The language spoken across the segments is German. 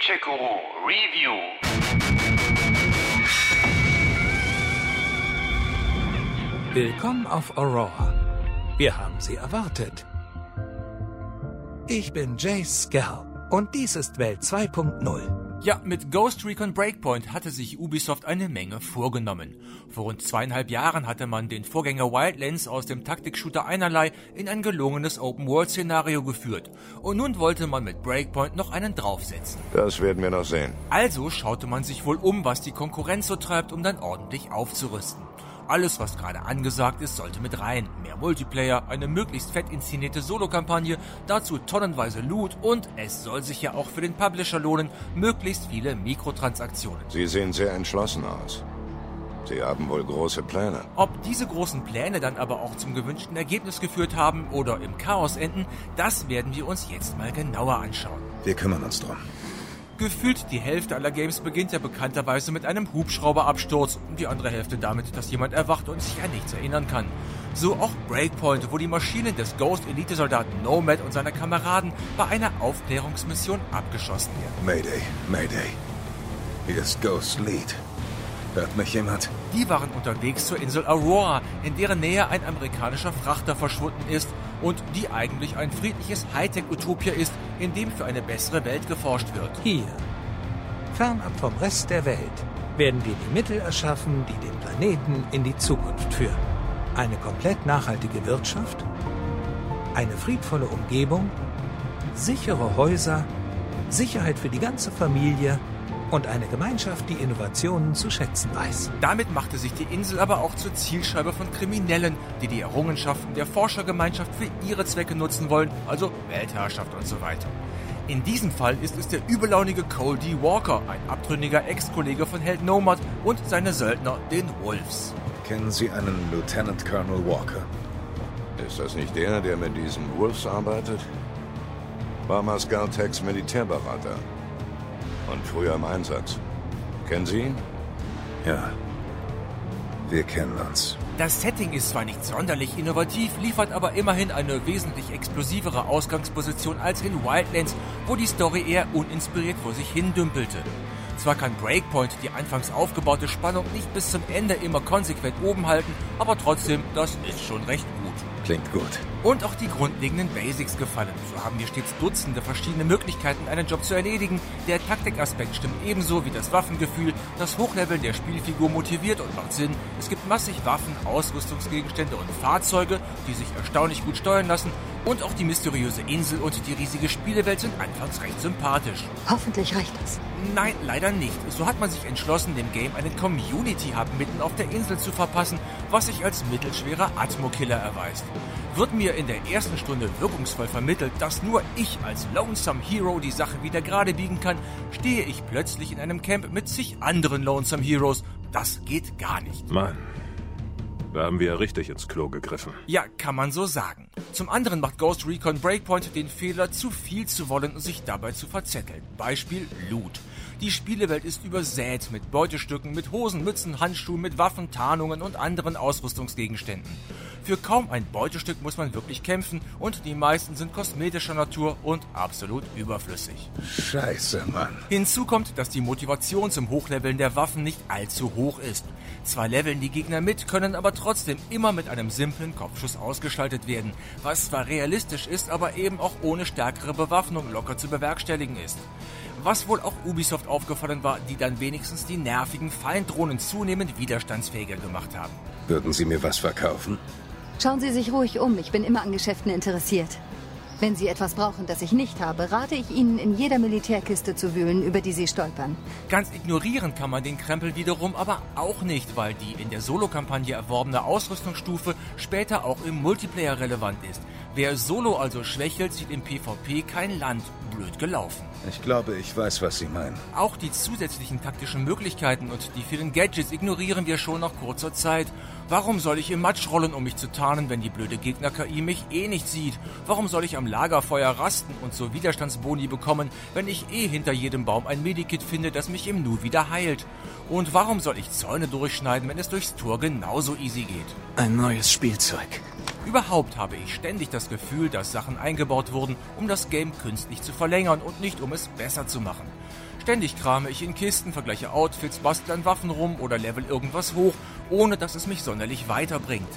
Gadget-Guru Review. Willkommen auf Aurora. Wir haben Sie erwartet. Ich bin Jace Skell und dies ist Welt 2.0. Ja, mit Ghost Recon Breakpoint hatte sich Ubisoft eine Menge vorgenommen. Vor rund zweieinhalb Jahren hatte man den Vorgänger Wildlands aus dem Taktik-Shooter einerlei in ein gelungenes Open-World-Szenario geführt. Und nun wollte man mit Breakpoint noch einen draufsetzen. Das werden wir noch sehen. Also schaute man sich wohl um, was die Konkurrenz so treibt, um dann ordentlich aufzurüsten. Alles, was gerade angesagt ist, sollte mit rein. Mehr Multiplayer, eine möglichst fett inszenierte Solo-Kampagne, dazu tonnenweise Loot und es soll sich ja auch für den Publisher lohnen, möglichst viele Mikrotransaktionen. Sie sehen sehr entschlossen aus. Sie haben wohl große Pläne. Ob diese großen Pläne dann aber auch zum gewünschten Ergebnis geführt haben oder im Chaos enden, das werden wir uns jetzt mal genauer anschauen. Wir kümmern uns drum. Gefühlt die Hälfte aller Games beginnt ja bekannterweise mit einem Hubschrauberabsturz und die andere Hälfte damit, dass jemand erwacht und sich an nichts erinnern kann. So auch Breakpoint, wo die Maschinen des Ghost-Elite-Soldaten Nomad und seiner Kameraden bei einer Aufklärungsmission abgeschossen werden. Mayday, Mayday. Hier ist Ghost Lead. Hört mich jemand? Die waren unterwegs zur Insel Aurora, in deren Nähe ein amerikanischer Frachter verschwunden ist und die eigentlich ein friedliches Hightech-Utopia ist, in dem für eine bessere Welt geforscht wird. Hier, fernab vom Rest der Welt, werden wir die Mittel erschaffen, die den Planeten in die Zukunft führen. Eine komplett nachhaltige Wirtschaft, eine friedvolle Umgebung, sichere Häuser, Sicherheit für die ganze Familie und eine Gemeinschaft, die Innovationen zu schätzen weiß. Damit machte sich die Insel aber auch zur Zielscheibe von Kriminellen, die die Errungenschaften der Forschergemeinschaft für ihre Zwecke nutzen wollen, also Weltherrschaft und so weiter. In diesem Fall ist es der übellaunige Cole D. Walker, ein abtrünniger Ex-Kollege von Held Nomad und seine Söldner, den Wolves. Kennen Sie einen Lieutenant Colonel Walker? Ist das nicht der, der mit diesen Wolves arbeitet? War Mascal-Tex Militärberater. Und früher im Einsatz. Kennen Sie ihn? Ja. Wir kennen uns. Das Setting ist zwar nicht sonderlich innovativ, liefert aber immerhin eine wesentlich explosivere Ausgangsposition als in Wildlands, wo die Story eher uninspiriert vor sich hin dümpelte. Zwar kann Breakpoint die anfangs aufgebaute Spannung nicht bis zum Ende immer konsequent oben halten, aber trotzdem, das ist schon recht gut. Klingt gut. Und auch die grundlegenden Basics gefallen. So haben wir stets Dutzende verschiedene Möglichkeiten, einen Job zu erledigen. Der Taktikaspekt stimmt ebenso wie das Waffengefühl. Das Hochleveln der Spielfigur motiviert und macht Sinn. Es gibt massig Waffen, Ausrüstungsgegenstände und Fahrzeuge, die sich erstaunlich gut steuern lassen. Und auch die mysteriöse Insel und die riesige Spielewelt sind anfangs recht sympathisch. Hoffentlich reicht das. Nein, leider nicht. So hat man sich entschlossen, dem Game einen Community-Hub mitten auf der Insel zu verpassen, was sich als mittelschwerer Atmo-Killer erweist. Wird mir in der ersten Stunde wirkungsvoll vermittelt, dass nur ich als Lonesome Hero die Sache wieder gerade biegen kann, stehe ich plötzlich in einem Camp mit zig anderen Lonesome Heroes. Das geht gar nicht. Mann, da haben wir richtig ins Klo gegriffen. Ja, kann man so sagen. Zum anderen macht Ghost Recon Breakpoint den Fehler, zu viel zu wollen und sich dabei zu verzetteln. Beispiel Loot. Die Spielewelt ist übersät mit Beutestücken, mit Hosen, Mützen, Handschuhen, mit Waffen, Tarnungen und anderen Ausrüstungsgegenständen. Für kaum ein Beutestück muss man wirklich kämpfen und die meisten sind kosmetischer Natur und absolut überflüssig. Scheiße, Mann. Hinzu kommt, dass die Motivation zum Hochleveln der Waffen nicht allzu hoch ist. Zwar leveln die Gegner mit, können aber trotzdem immer mit einem simplen Kopfschuss ausgeschaltet werden, was zwar realistisch ist, aber eben auch ohne stärkere Bewaffnung locker zu bewerkstelligen ist. Was wohl auch Ubisoft aufgefallen war, die dann wenigstens die nervigen Falldrohnen zunehmend widerstandsfähiger gemacht haben. Würden Sie mir was verkaufen? Schauen Sie sich ruhig um, ich bin immer an Geschäften interessiert. Wenn Sie etwas brauchen, das ich nicht habe, rate ich Ihnen, in jeder Militärkiste zu wühlen, über die Sie stolpern. Ganz ignorieren kann man den Krempel wiederum aber auch nicht, weil die in der Solo-Kampagne erworbene Ausrüstungsstufe später auch im Multiplayer relevant ist. Wer Solo also schwächelt, sieht im PvP kein Land. Blöd gelaufen. Ich glaube, ich weiß, was Sie meinen. Auch die zusätzlichen taktischen Möglichkeiten und die vielen Gadgets ignorieren wir schon nach kurzer Zeit. Warum soll ich im Matsch rollen, um mich zu tarnen, wenn die blöde Gegner-KI mich eh nicht sieht? Warum soll ich am Lagerfeuer rasten und so Widerstandsboni bekommen, wenn ich eh hinter jedem Baum ein Medikit finde, das mich im Nu wieder heilt? Und warum soll ich Zäune durchschneiden, wenn es durchs Tor genauso easy geht? Ein neues Spielzeug. Überhaupt habe ich ständig das Gefühl, dass Sachen eingebaut wurden, um das Game künstlich zu verlängern und nicht um es besser zu machen. Ständig krame ich in Kisten, vergleiche Outfits, bastle an Waffen rum oder level irgendwas hoch, ohne dass es mich sonderlich weiterbringt.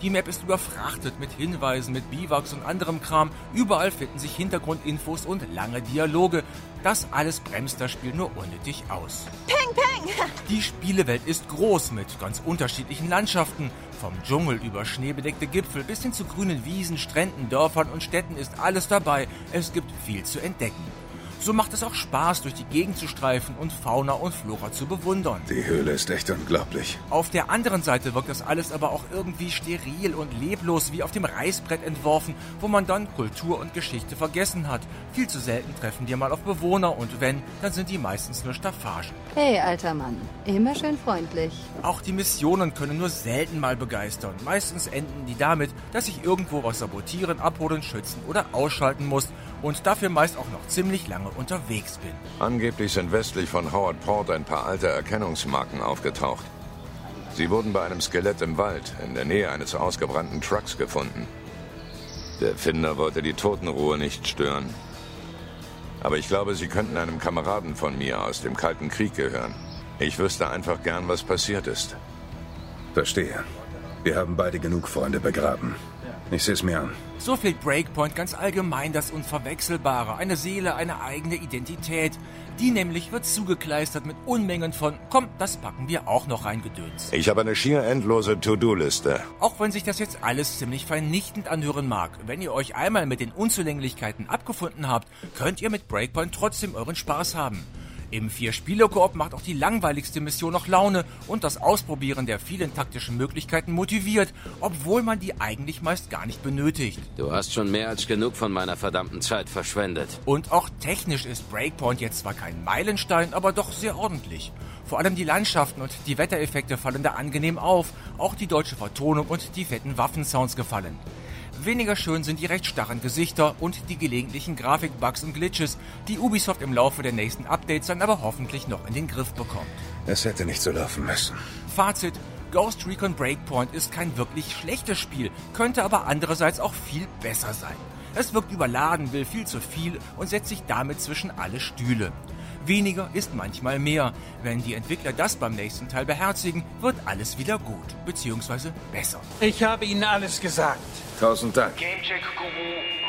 Die Map ist überfrachtet mit Hinweisen, mit Biwaks und anderem Kram. Überall finden sich Hintergrundinfos und lange Dialoge. Das alles bremst das Spiel nur unnötig aus. Peng, peng! Die Spielewelt ist groß mit ganz unterschiedlichen Landschaften. Vom Dschungel über schneebedeckte Gipfel bis hin zu grünen Wiesen, Stränden, Dörfern und Städten ist alles dabei. Es gibt viel zu entdecken. So macht es auch Spaß, durch die Gegend zu streifen und Fauna und Flora zu bewundern. Die Höhle ist echt unglaublich. Auf der anderen Seite wirkt das alles aber auch irgendwie steril und leblos wie auf dem Reißbrett entworfen, wo man dann Kultur und Geschichte vergessen hat. Viel zu selten treffen wir mal auf Bewohner und wenn, dann sind die meistens nur Staffagen. Hey, alter Mann. Immer schön freundlich. Auch die Missionen können nur selten mal begeistern. Meistens enden die damit, dass ich irgendwo was sabotieren, abholen, schützen oder ausschalten muss und dafür meist auch noch ziemlich lange unterwegs bin. Angeblich sind westlich von Howard Port ein paar alte Erkennungsmarken aufgetaucht. Sie wurden bei einem Skelett im Wald in der Nähe eines ausgebrannten Trucks gefunden. Der Finder wollte die Totenruhe nicht stören. Aber ich glaube, sie könnten einem Kameraden von mir aus dem Kalten Krieg gehören. Ich wüsste einfach gern, was passiert ist. Verstehe. Wir haben beide genug Freunde begraben. Ich sehe es mir an. So fehlt Breakpoint ganz allgemein das Unverwechselbare, eine Seele, eine eigene Identität. Die nämlich wird zugekleistert mit Unmengen von, komm, das packen wir auch noch rein Gedöns. Ich habe eine schier endlose To-Do-Liste. Auch wenn sich das jetzt alles ziemlich vernichtend anhören mag, wenn ihr euch einmal mit den Unzulänglichkeiten abgefunden habt, könnt ihr mit Breakpoint trotzdem euren Spaß haben. Im Vier-Spieler-Koop macht auch die langweiligste Mission noch Laune und das Ausprobieren der vielen taktischen Möglichkeiten motiviert, obwohl man die eigentlich meist gar nicht benötigt. Du hast schon mehr als genug von meiner verdammten Zeit verschwendet. Und auch technisch ist Breakpoint jetzt zwar kein Meilenstein, aber doch sehr ordentlich. Vor allem die Landschaften und die Wettereffekte fallen da angenehm auf, auch die deutsche Vertonung und die fetten Waffensounds gefallen. Weniger schön sind die recht starren Gesichter und die gelegentlichen Grafikbugs und Glitches, die Ubisoft im Laufe der nächsten Updates dann aber hoffentlich noch in den Griff bekommt. Es hätte nicht so laufen müssen. Fazit. Ghost Recon Breakpoint ist kein wirklich schlechtes Spiel, könnte aber andererseits auch viel besser sein. Es wirkt überladen, will viel zu viel und setzt sich damit zwischen alle Stühle. Weniger ist manchmal mehr. Wenn die Entwickler das beim nächsten Teil beherzigen, wird alles wieder gut, beziehungsweise besser. Ich habe Ihnen alles gesagt. Tausend Dank. Gamecheck Guru